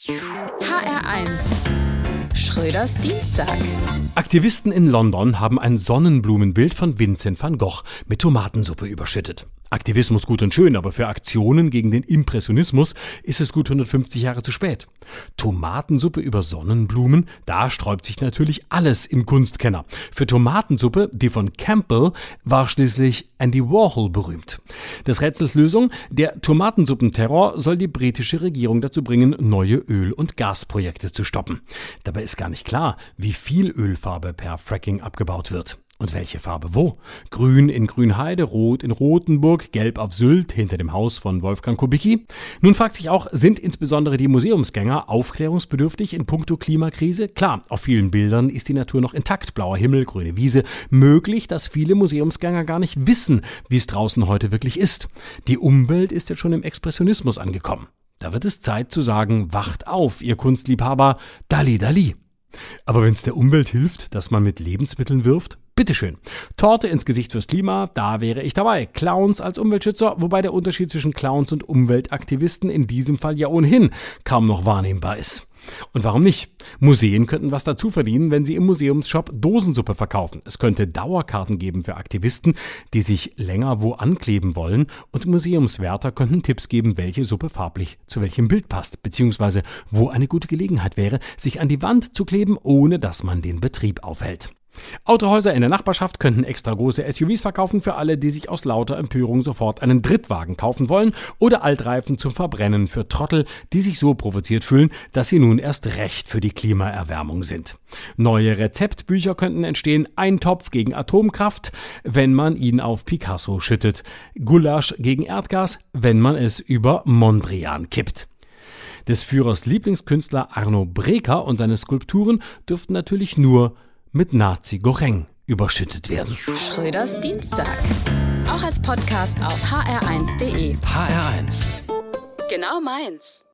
HR1 Schröders Dienstag. Aktivisten in London haben ein Sonnenblumenbild von Vincent van Gogh mit Tomatensuppe überschüttet. Aktivismus gut und schön, aber für Aktionen gegen den Impressionismus ist es gut 150 Jahre zu spät. Tomatensuppe über Sonnenblumen, da sträubt sich natürlich alles im Kunstkenner. Für Tomatensuppe, die von Campbell, war schließlich Andy Warhol berühmt. Das Rätsels Lösung, der Tomatensuppenterror soll die britische Regierung dazu bringen, neue Öl- und Gasprojekte zu stoppen. Dabei ist gar nicht klar, wie viel Ölfarbe per Fracking abgebaut wird. Und welche Farbe wo? Grün in Grünheide, Rot in Rothenburg, Gelb auf Sylt hinter dem Haus von Wolfgang Kubicki. Nun fragt sich auch, sind insbesondere die Museumsgänger aufklärungsbedürftig in puncto Klimakrise? Klar, auf vielen Bildern ist die Natur noch intakt, blauer Himmel, grüne Wiese. Möglich, dass viele Museumsgänger gar nicht wissen, wie es draußen heute wirklich ist. Die Umwelt ist jetzt schon im Expressionismus angekommen. Da wird es Zeit zu sagen, wacht auf, ihr Kunstliebhaber, Dali Dali. Aber wenn es der Umwelt hilft, dass man mit Lebensmitteln wirft, Bitteschön. Torte ins Gesicht fürs Klima, da wäre ich dabei. Clowns als Umweltschützer, wobei der Unterschied zwischen Clowns und Umweltaktivisten in diesem Fall ja ohnehin kaum noch wahrnehmbar ist. Und warum nicht? Museen könnten was dazu verdienen, wenn sie im Museumsshop Dosensuppe verkaufen. Es könnte Dauerkarten geben für Aktivisten, die sich länger wo ankleben wollen. Und Museumswärter könnten Tipps geben, welche Suppe farblich zu welchem Bild passt, beziehungsweise wo eine gute Gelegenheit wäre, sich an die Wand zu kleben, ohne dass man den Betrieb aufhält. Autohäuser in der Nachbarschaft könnten extra große SUVs verkaufen für alle, die sich aus lauter Empörung sofort einen Drittwagen kaufen wollen oder Altreifen zum Verbrennen für Trottel, die sich so provoziert fühlen, dass sie nun erst recht für die Klimaerwärmung sind. Neue Rezeptbücher könnten entstehen, ein Topf gegen Atomkraft, wenn man ihn auf Picasso schüttet, Gulasch gegen Erdgas, wenn man es über Mondrian kippt. Des Führers Lieblingskünstler Arno Breker und seine Skulpturen dürften natürlich nur mit Nazi-Goreng überschüttet werden. Schröders Dienstag. Auch als Podcast auf hr1.de. HR1. Genau meins.